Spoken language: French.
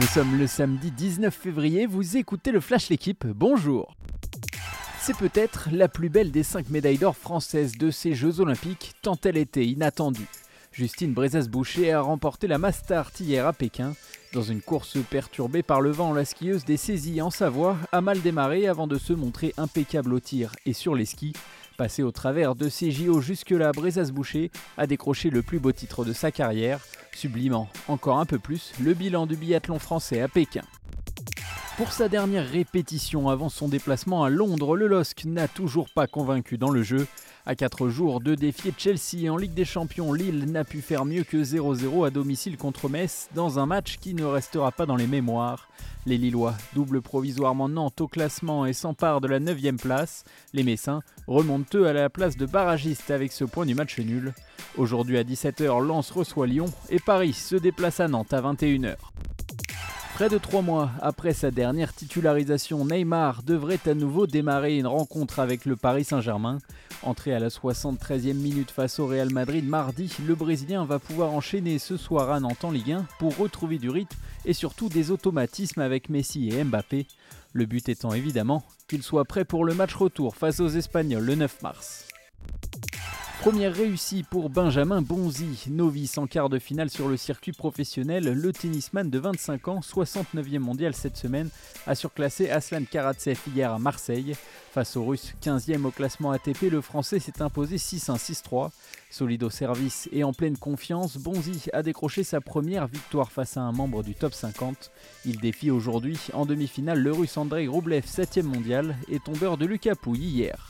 Nous sommes le samedi 19 février, vous écoutez le Flash L'équipe, bonjour C'est peut-être la plus belle des cinq médailles d'or françaises de ces Jeux Olympiques, tant elle était inattendue. Justine Brezas-Boucher a remporté la Mastart hier à Pékin. Dans une course perturbée par le vent, la skieuse des saisies en Savoie a mal démarré avant de se montrer impeccable au tir et sur les skis. Passé au travers de ces JO jusque-là, Brezas-Boucher a décroché le plus beau titre de sa carrière, sublimant encore un peu plus le bilan du biathlon français à Pékin. Pour sa dernière répétition avant son déplacement à Londres, le LOSC n'a toujours pas convaincu dans le jeu. À 4 jours de défier Chelsea en Ligue des Champions, Lille n'a pu faire mieux que 0-0 à domicile contre Metz dans un match qui ne restera pas dans les mémoires. Les Lillois doublent provisoirement Nantes au classement et s'emparent de la 9 place. Les Messins remontent eux à la place de barragiste avec ce point du match nul. Aujourd'hui à 17h, Lens reçoit Lyon et Paris se déplace à Nantes à 21h. Près de trois mois après sa dernière titularisation, Neymar devrait à nouveau démarrer une rencontre avec le Paris Saint-Germain. Entré à la 73e minute face au Real Madrid mardi, le Brésilien va pouvoir enchaîner ce soir à Nantes en Ligue 1 pour retrouver du rythme et surtout des automatismes avec Messi et Mbappé. Le but étant évidemment qu'il soit prêt pour le match retour face aux Espagnols le 9 mars. Première réussie pour Benjamin Bonzi, novice en quart de finale sur le circuit professionnel. Le tennisman de 25 ans, 69e mondial cette semaine, a surclassé Aslan Karatsev hier à Marseille. Face au russe 15e au classement ATP, le français s'est imposé 6-1-6-3. Solide au service et en pleine confiance, Bonzi a décroché sa première victoire face à un membre du top 50. Il défie aujourd'hui en demi-finale le russe Andrei Rublev, 7e mondial, et tombeur de Lucas Pouille hier.